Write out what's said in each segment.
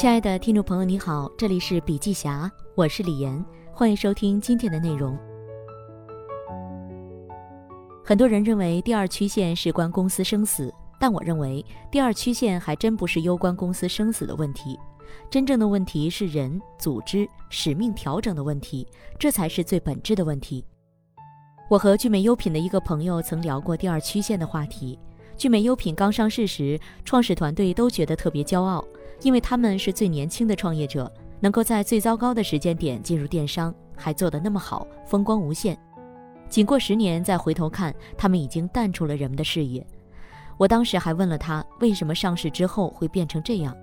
亲爱的听众朋友，你好，这里是笔记侠，我是李岩，欢迎收听今天的内容。很多人认为第二曲线事关公司生死，但我认为第二曲线还真不是攸关公司生死的问题，真正的问题是人、组织、使命调整的问题，这才是最本质的问题。我和聚美优品的一个朋友曾聊过第二曲线的话题。聚美优品刚上市时，创始团队都觉得特别骄傲，因为他们是最年轻的创业者，能够在最糟糕的时间点进入电商，还做得那么好，风光无限。仅过十年再回头看，他们已经淡出了人们的视野。我当时还问了他，为什么上市之后会变成这样？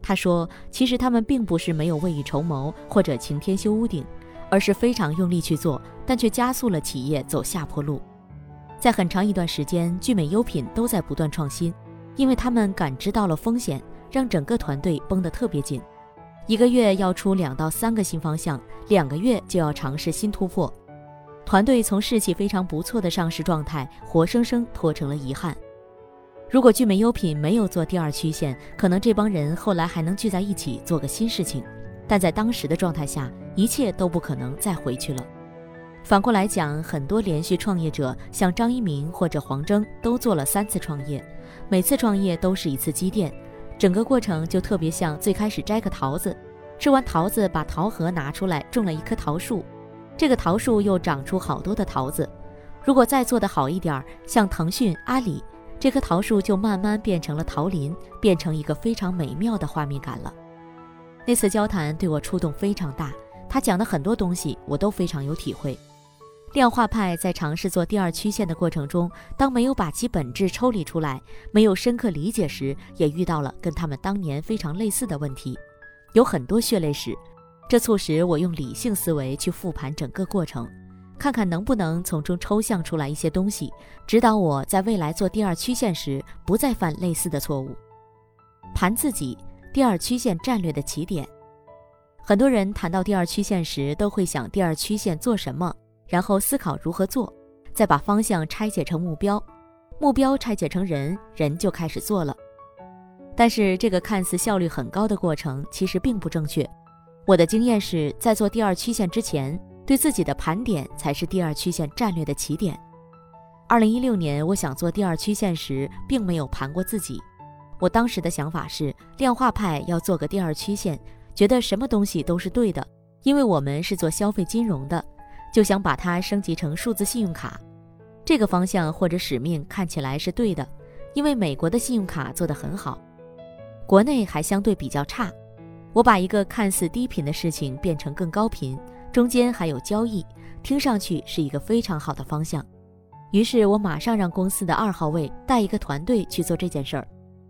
他说，其实他们并不是没有未雨绸缪或者晴天修屋顶，而是非常用力去做，但却加速了企业走下坡路。在很长一段时间，聚美优品都在不断创新，因为他们感知到了风险，让整个团队绷得特别紧，一个月要出两到三个新方向，两个月就要尝试新突破。团队从士气非常不错的上市状态，活生生拖成了遗憾。如果聚美优品没有做第二曲线，可能这帮人后来还能聚在一起做个新事情，但在当时的状态下，一切都不可能再回去了。反过来讲，很多连续创业者，像张一鸣或者黄峥，都做了三次创业，每次创业都是一次积淀，整个过程就特别像最开始摘个桃子，吃完桃子把桃核拿出来，种了一棵桃树，这个桃树又长出好多的桃子。如果再做得好一点，像腾讯、阿里，这棵桃树就慢慢变成了桃林，变成一个非常美妙的画面感了。那次交谈对我触动非常大，他讲的很多东西我都非常有体会。量化派在尝试做第二曲线的过程中，当没有把其本质抽离出来，没有深刻理解时，也遇到了跟他们当年非常类似的问题，有很多血泪史。这促使我用理性思维去复盘整个过程，看看能不能从中抽象出来一些东西，指导我在未来做第二曲线时不再犯类似的错误。盘自己第二曲线战略的起点，很多人谈到第二曲线时，都会想第二曲线做什么。然后思考如何做，再把方向拆解成目标，目标拆解成人，人就开始做了。但是这个看似效率很高的过程，其实并不正确。我的经验是在做第二曲线之前，对自己的盘点才是第二曲线战略的起点。二零一六年，我想做第二曲线时，并没有盘过自己。我当时的想法是，量化派要做个第二曲线，觉得什么东西都是对的，因为我们是做消费金融的。就想把它升级成数字信用卡，这个方向或者使命看起来是对的，因为美国的信用卡做得很好，国内还相对比较差。我把一个看似低频的事情变成更高频，中间还有交易，听上去是一个非常好的方向。于是我马上让公司的二号位带一个团队去做这件事儿。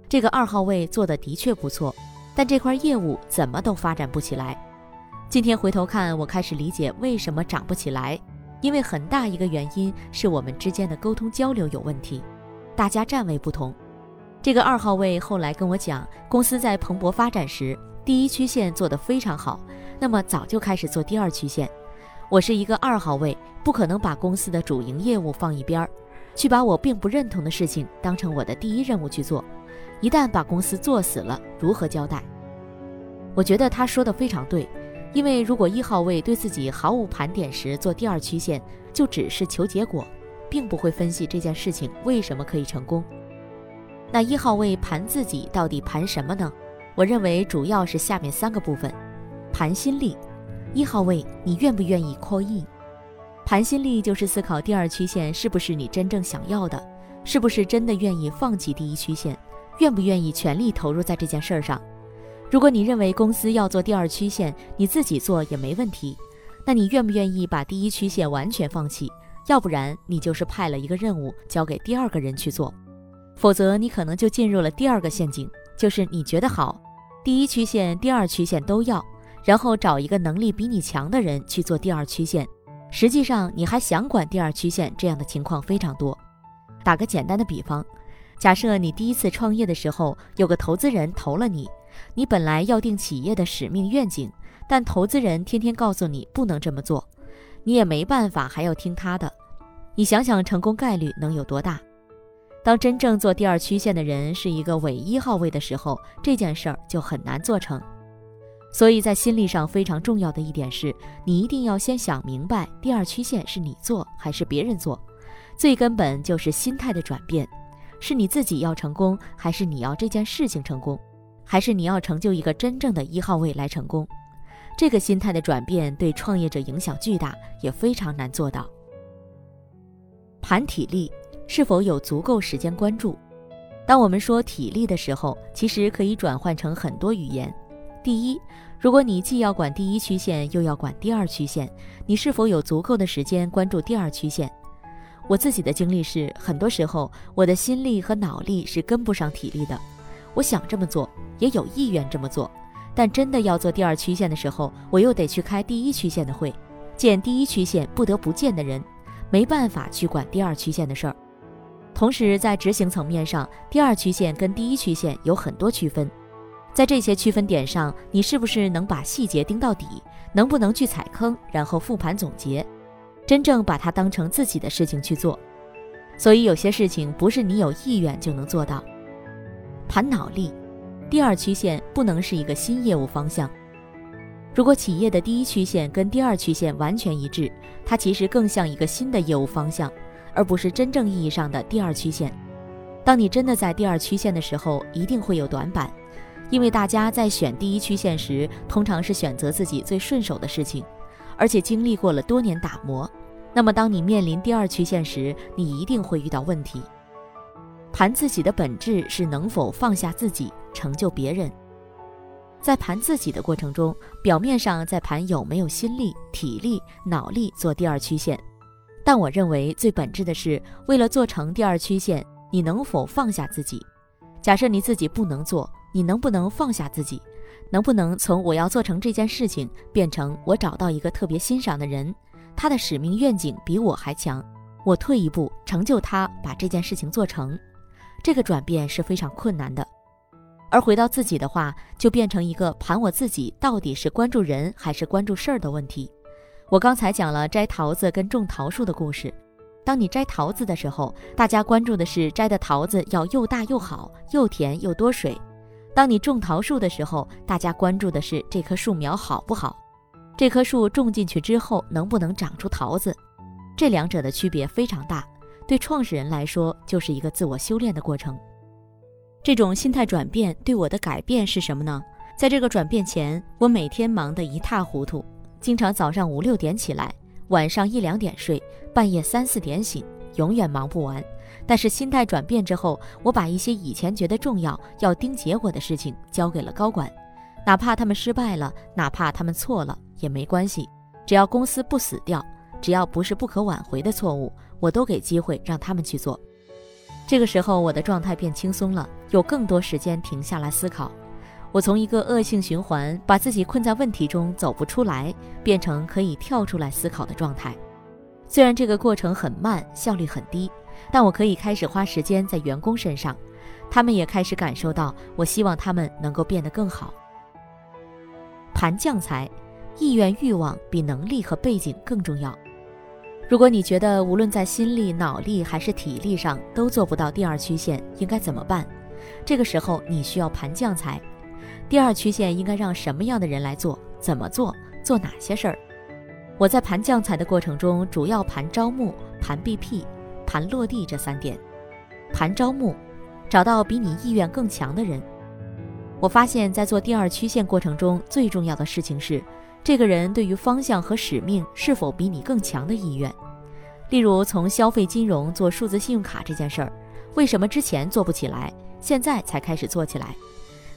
这个二号位做的的确不错，但这块业务怎么都发展不起来。今天回头看，我开始理解为什么涨不起来，因为很大一个原因是我们之间的沟通交流有问题，大家站位不同。这个二号位后来跟我讲，公司在蓬勃发展时，第一曲线做得非常好，那么早就开始做第二曲线。我是一个二号位，不可能把公司的主营业务放一边儿，去把我并不认同的事情当成我的第一任务去做。一旦把公司做死了，如何交代？我觉得他说的非常对。因为如果一号位对自己毫无盘点时做第二曲线，就只是求结果，并不会分析这件事情为什么可以成功。那一号位盘自己到底盘什么呢？我认为主要是下面三个部分：盘心力。一号位，你愿不愿意 call in？盘心力就是思考第二曲线是不是你真正想要的，是不是真的愿意放弃第一曲线，愿不愿意全力投入在这件事儿上。如果你认为公司要做第二曲线，你自己做也没问题，那你愿不愿意把第一曲线完全放弃？要不然你就是派了一个任务交给第二个人去做，否则你可能就进入了第二个陷阱，就是你觉得好，第一曲线、第二曲线都要，然后找一个能力比你强的人去做第二曲线，实际上你还想管第二曲线，这样的情况非常多。打个简单的比方，假设你第一次创业的时候，有个投资人投了你。你本来要定企业的使命愿景，但投资人天天告诉你不能这么做，你也没办法，还要听他的。你想想成功概率能有多大？当真正做第二曲线的人是一个伪一号位的时候，这件事儿就很难做成。所以在心理上非常重要的一点是，你一定要先想明白，第二曲线是你做还是别人做。最根本就是心态的转变，是你自己要成功，还是你要这件事情成功，还是你要成就一个真正的一号位来成功？这个心态的转变对创业者影响巨大，也非常难做到。盘体力。是否有足够时间关注？当我们说体力的时候，其实可以转换成很多语言。第一，如果你既要管第一曲线，又要管第二曲线，你是否有足够的时间关注第二曲线？我自己的经历是，很多时候我的心力和脑力是跟不上体力的。我想这么做，也有意愿这么做，但真的要做第二曲线的时候，我又得去开第一曲线的会，见第一曲线不得不见的人，没办法去管第二曲线的事儿。同时，在执行层面上，第二曲线跟第一曲线有很多区分，在这些区分点上，你是不是能把细节盯到底？能不能去踩坑，然后复盘总结，真正把它当成自己的事情去做？所以有些事情不是你有意愿就能做到。盘脑力，第二曲线不能是一个新业务方向。如果企业的第一曲线跟第二曲线完全一致，它其实更像一个新的业务方向。而不是真正意义上的第二曲线。当你真的在第二曲线的时候，一定会有短板，因为大家在选第一曲线时，通常是选择自己最顺手的事情，而且经历过了多年打磨。那么，当你面临第二曲线时，你一定会遇到问题。盘自己的本质是能否放下自己，成就别人。在盘自己的过程中，表面上在盘有没有心力、体力、脑力做第二曲线。但我认为最本质的是，为了做成第二曲线，你能否放下自己？假设你自己不能做，你能不能放下自己？能不能从我要做成这件事情，变成我找到一个特别欣赏的人，他的使命愿景比我还强，我退一步成就他，把这件事情做成？这个转变是非常困难的。而回到自己的话，就变成一个盘我自己到底是关注人还是关注事儿的问题。我刚才讲了摘桃子跟种桃树的故事。当你摘桃子的时候，大家关注的是摘的桃子要又大又好，又甜又多水；当你种桃树的时候，大家关注的是这棵树苗好不好，这棵树种进去之后能不能长出桃子。这两者的区别非常大，对创始人来说就是一个自我修炼的过程。这种心态转变对我的改变是什么呢？在这个转变前，我每天忙得一塌糊涂。经常早上五六点起来，晚上一两点睡，半夜三四点醒，永远忙不完。但是心态转变之后，我把一些以前觉得重要、要盯结果的事情交给了高管，哪怕他们失败了，哪怕他们错了也没关系，只要公司不死掉，只要不是不可挽回的错误，我都给机会让他们去做。这个时候，我的状态变轻松了，有更多时间停下来思考。我从一个恶性循环，把自己困在问题中走不出来，变成可以跳出来思考的状态。虽然这个过程很慢，效率很低，但我可以开始花时间在员工身上，他们也开始感受到我希望他们能够变得更好。盘将才，意愿欲望比能力和背景更重要。如果你觉得无论在心力、脑力还是体力上都做不到第二曲线，应该怎么办？这个时候你需要盘将才。第二曲线应该让什么样的人来做？怎么做？做哪些事儿？我在盘将才的过程中，主要盘招募、盘 BP、盘落地这三点。盘招募，找到比你意愿更强的人。我发现，在做第二曲线过程中，最重要的事情是，这个人对于方向和使命是否比你更强的意愿。例如，从消费金融做数字信用卡这件事儿，为什么之前做不起来，现在才开始做起来？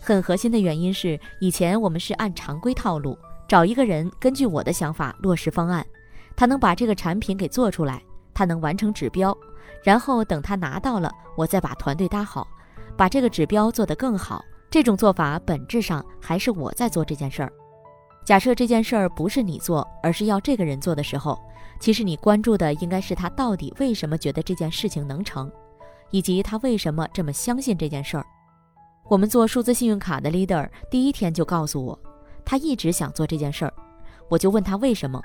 很核心的原因是，以前我们是按常规套路找一个人，根据我的想法落实方案，他能把这个产品给做出来，他能完成指标，然后等他拿到了，我再把团队搭好，把这个指标做得更好。这种做法本质上还是我在做这件事儿。假设这件事儿不是你做，而是要这个人做的时候，其实你关注的应该是他到底为什么觉得这件事情能成，以及他为什么这么相信这件事儿。我们做数字信用卡的 leader 第一天就告诉我，他一直想做这件事儿。我就问他为什么，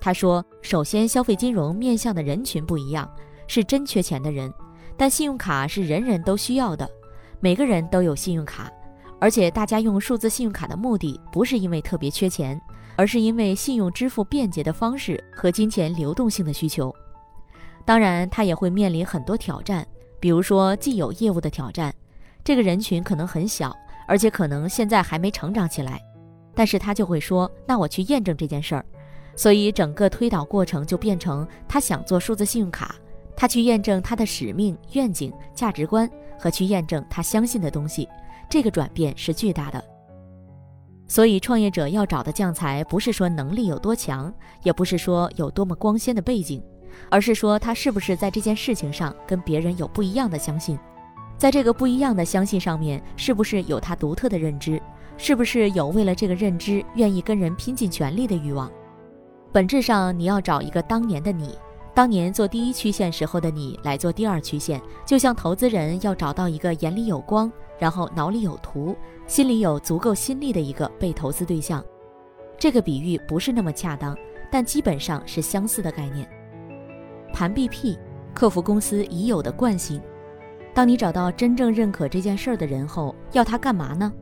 他说：首先消费金融面向的人群不一样，是真缺钱的人，但信用卡是人人都需要的，每个人都有信用卡，而且大家用数字信用卡的目的不是因为特别缺钱，而是因为信用支付便捷的方式和金钱流动性的需求。当然，他也会面临很多挑战，比如说既有业务的挑战，这个人群可能很小，而且可能现在还没成长起来，但是他就会说：“那我去验证这件事儿。”所以整个推导过程就变成他想做数字信用卡。他去验证他的使命、愿景、价值观，和去验证他相信的东西，这个转变是巨大的。所以，创业者要找的将才，不是说能力有多强，也不是说有多么光鲜的背景，而是说他是不是在这件事情上跟别人有不一样的相信，在这个不一样的相信上面，是不是有他独特的认知，是不是有为了这个认知愿意跟人拼尽全力的欲望。本质上，你要找一个当年的你。当年做第一曲线时候的你来做第二曲线，就像投资人要找到一个眼里有光，然后脑里有图，心里有足够心力的一个被投资对象。这个比喻不是那么恰当，但基本上是相似的概念。盘 BP，克服公司已有的惯性。当你找到真正认可这件事儿的人后，要他干嘛呢？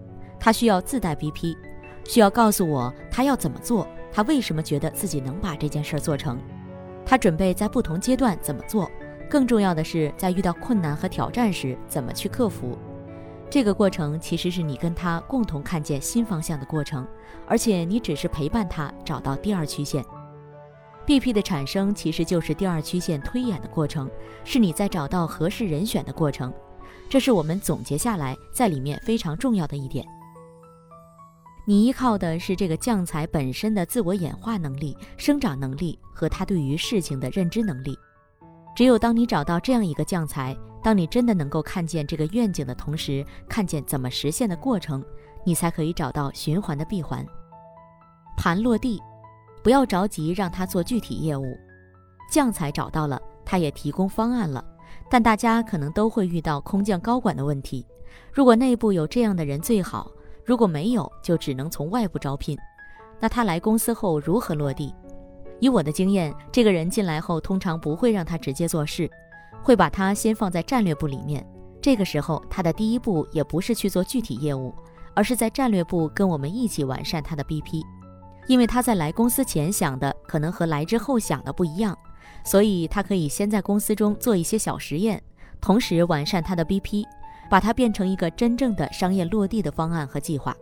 他需要自带 BP，需要告诉我他要怎么做，他为什么觉得自己能把这件事儿做成。他准备在不同阶段怎么做，更重要的是在遇到困难和挑战时怎么去克服。这个过程其实是你跟他共同看见新方向的过程，而且你只是陪伴他找到第二曲线。BP 的产生其实就是第二曲线推演的过程，是你在找到合适人选的过程。这是我们总结下来在里面非常重要的一点。你依靠的是这个将才本身的自我演化能力、生长能力和他对于事情的认知能力。只有当你找到这样一个将才，当你真的能够看见这个愿景的同时，看见怎么实现的过程，你才可以找到循环的闭环。盘落地，不要着急让他做具体业务。将才找到了，他也提供方案了，但大家可能都会遇到空降高管的问题。如果内部有这样的人最好。如果没有，就只能从外部招聘。那他来公司后如何落地？以我的经验，这个人进来后通常不会让他直接做事，会把他先放在战略部里面。这个时候，他的第一步也不是去做具体业务，而是在战略部跟我们一起完善他的 BP。因为他在来公司前想的可能和来之后想的不一样，所以他可以先在公司中做一些小实验，同时完善他的 BP。把它变成一个真正的商业落地的方案和计划，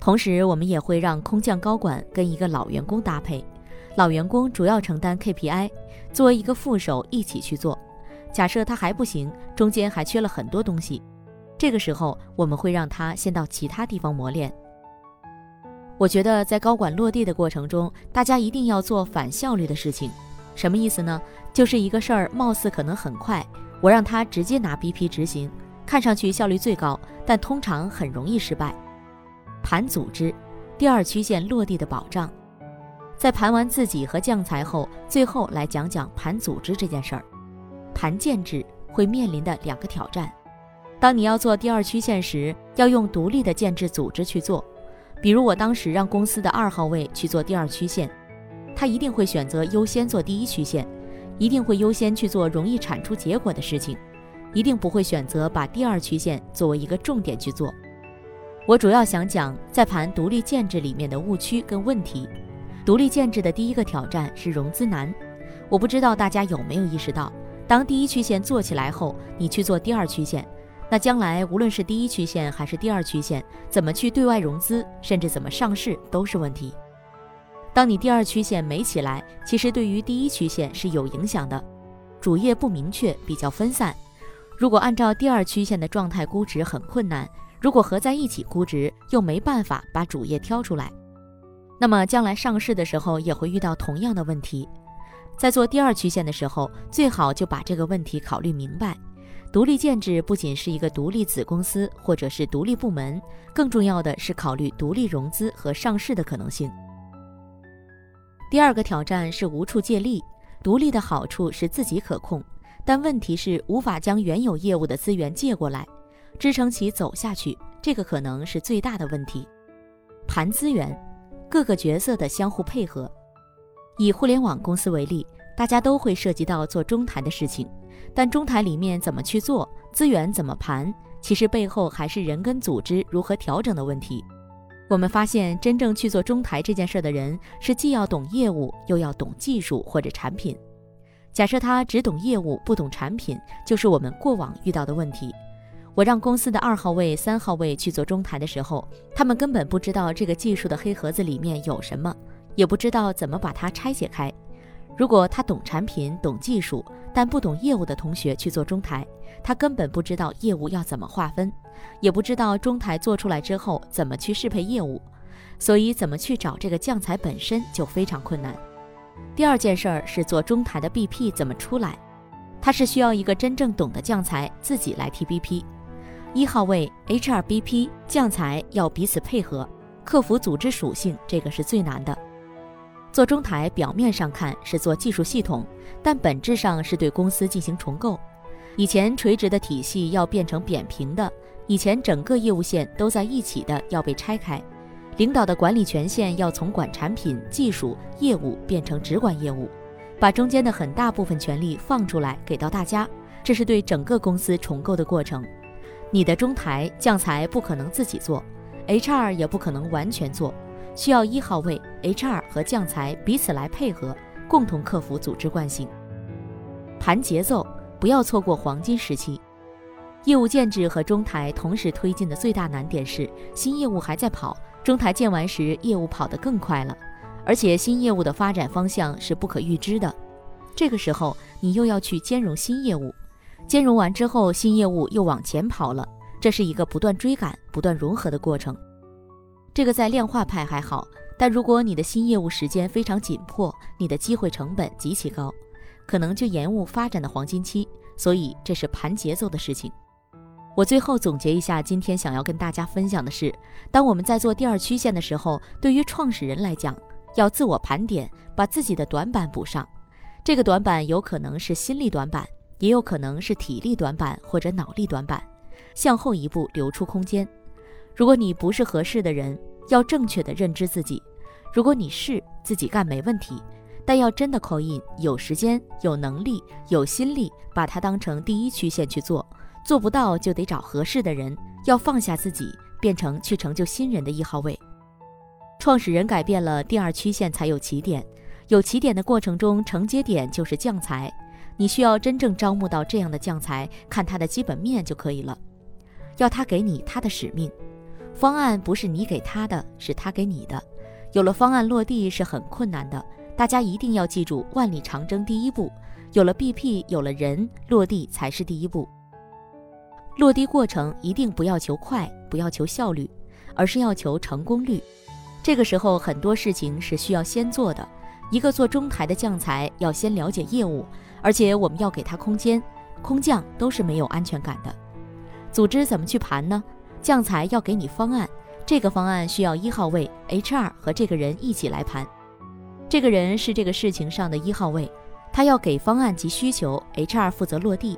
同时我们也会让空降高管跟一个老员工搭配，老员工主要承担 KPI，作为一个副手一起去做。假设他还不行，中间还缺了很多东西，这个时候我们会让他先到其他地方磨练。我觉得在高管落地的过程中，大家一定要做反效率的事情，什么意思呢？就是一个事儿貌似可能很快，我让他直接拿 BP 执行。看上去效率最高，但通常很容易失败。盘组织，第二曲线落地的保障。在盘完自己和将才后，最后来讲讲盘组织这件事儿。盘建制会面临的两个挑战。当你要做第二曲线时，要用独立的建制组织去做。比如我当时让公司的二号位去做第二曲线，他一定会选择优先做第一曲线，一定会优先去做容易产出结果的事情。一定不会选择把第二曲线作为一个重点去做。我主要想讲在盘独立建制里面的误区跟问题。独立建制的第一个挑战是融资难。我不知道大家有没有意识到，当第一曲线做起来后，你去做第二曲线，那将来无论是第一曲线还是第二曲线，怎么去对外融资，甚至怎么上市都是问题。当你第二曲线没起来，其实对于第一曲线是有影响的。主业不明确，比较分散。如果按照第二曲线的状态估值很困难，如果合在一起估值又没办法把主业挑出来，那么将来上市的时候也会遇到同样的问题。在做第二曲线的时候，最好就把这个问题考虑明白。独立建制不仅是一个独立子公司或者是独立部门，更重要的是考虑独立融资和上市的可能性。第二个挑战是无处借力，独立的好处是自己可控。但问题是无法将原有业务的资源借过来，支撑其走下去，这个可能是最大的问题。盘资源，各个角色的相互配合。以互联网公司为例，大家都会涉及到做中台的事情，但中台里面怎么去做，资源怎么盘，其实背后还是人跟组织如何调整的问题。我们发现，真正去做中台这件事的人，是既要懂业务，又要懂技术或者产品。假设他只懂业务，不懂产品，就是我们过往遇到的问题。我让公司的二号位、三号位去做中台的时候，他们根本不知道这个技术的黑盒子里面有什么，也不知道怎么把它拆解开。如果他懂产品、懂技术，但不懂业务的同学去做中台，他根本不知道业务要怎么划分，也不知道中台做出来之后怎么去适配业务，所以怎么去找这个将才本身就非常困难。第二件事儿是做中台的 BP 怎么出来，他是需要一个真正懂的将才自己来提 BP。一号位 HRBP 将才要彼此配合，克服组织属性，这个是最难的。做中台表面上看是做技术系统，但本质上是对公司进行重构。以前垂直的体系要变成扁平的，以前整个业务线都在一起的要被拆开，领导的管理权限要从管产品、技术、业务变成只管业务，把中间的很大部分权力放出来给到大家，这是对整个公司重构的过程。你的中台将才不可能自己做，HR 也不可能完全做。需要一号位 HR 和将才彼此来配合，共同克服组织惯性。盘节奏，不要错过黄金时期。业务建制和中台同时推进的最大难点是，新业务还在跑，中台建完时，业务跑得更快了，而且新业务的发展方向是不可预知的。这个时候，你又要去兼容新业务，兼容完之后，新业务又往前跑了，这是一个不断追赶、不断融合的过程。这个在量化派还好，但如果你的新业务时间非常紧迫，你的机会成本极其高，可能就延误发展的黄金期。所以这是盘节奏的事情。我最后总结一下，今天想要跟大家分享的是，当我们在做第二曲线的时候，对于创始人来讲，要自我盘点，把自己的短板补上。这个短板有可能是心力短板，也有可能是体力短板或者脑力短板，向后一步留出空间。如果你不是合适的人，要正确的认知自己；如果你是自己干没问题，但要真的 call in，有时间、有能力、有心力，把它当成第一曲线去做。做不到就得找合适的人，要放下自己，变成去成就新人的一号位。创始人改变了，第二曲线才有起点。有起点的过程中，承接点就是将才。你需要真正招募到这样的将才，看他的基本面就可以了。要他给你他的使命。方案不是你给他的，是他给你的。有了方案落地是很困难的，大家一定要记住，万里长征第一步，有了 BP，有了人，落地才是第一步。落地过程一定不要求快，不要求效率，而是要求成功率。这个时候很多事情是需要先做的。一个做中台的将才要先了解业务，而且我们要给他空间。空降都是没有安全感的。组织怎么去盘呢？将才要给你方案，这个方案需要一号位 HR 和这个人一起来盘。这个人是这个事情上的一号位，他要给方案及需求，HR 负责落地，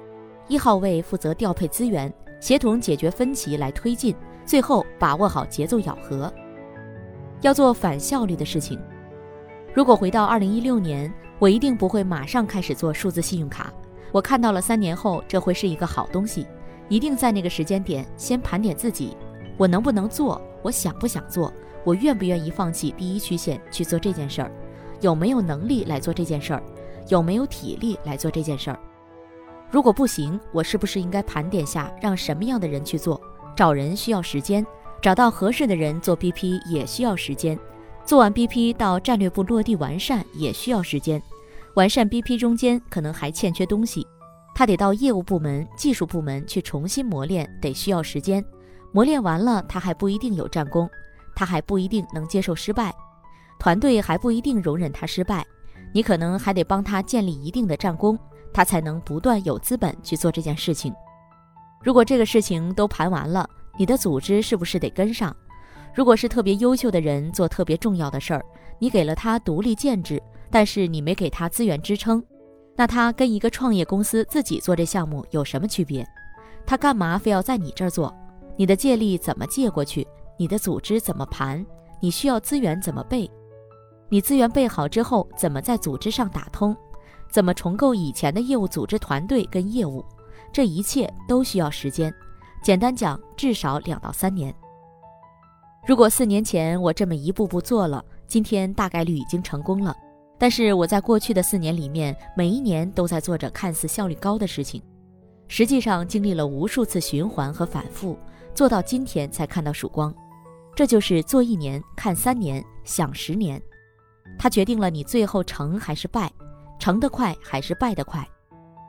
一号位负责调配资源，协同解决分歧来推进，最后把握好节奏咬合。要做反效率的事情。如果回到二零一六年，我一定不会马上开始做数字信用卡。我看到了三年后这会是一个好东西。一定在那个时间点先盘点自己，我能不能做？我想不想做？我愿不愿意放弃第一曲线去做这件事儿？有没有能力来做这件事儿？有没有体力来做这件事儿？如果不行，我是不是应该盘点下让什么样的人去做？找人需要时间，找到合适的人做 BP 也需要时间，做完 BP 到战略部落地完善也需要时间，完善 BP 中间可能还欠缺东西。他得到业务部门、技术部门去重新磨练，得需要时间。磨练完了，他还不一定有战功，他还不一定能接受失败，团队还不一定容忍他失败。你可能还得帮他建立一定的战功，他才能不断有资本去做这件事情。如果这个事情都盘完了，你的组织是不是得跟上？如果是特别优秀的人做特别重要的事儿，你给了他独立建制，但是你没给他资源支撑。那他跟一个创业公司自己做这项目有什么区别？他干嘛非要在你这儿做？你的借力怎么借过去？你的组织怎么盘？你需要资源怎么备？你资源备好之后，怎么在组织上打通？怎么重构以前的业务组织团队跟业务，这一切都需要时间。简单讲，至少两到三年。如果四年前我这么一步步做了，今天大概率已经成功了。但是我在过去的四年里面，每一年都在做着看似效率高的事情，实际上经历了无数次循环和反复，做到今天才看到曙光。这就是做一年看三年想十年，它决定了你最后成还是败，成得快还是败得快。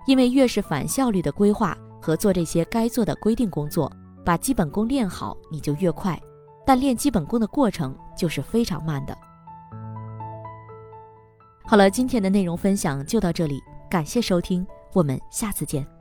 因为越是反效率的规划和做这些该做的规定工作，把基本功练好，你就越快。但练基本功的过程就是非常慢的。好了，今天的内容分享就到这里，感谢收听，我们下次见。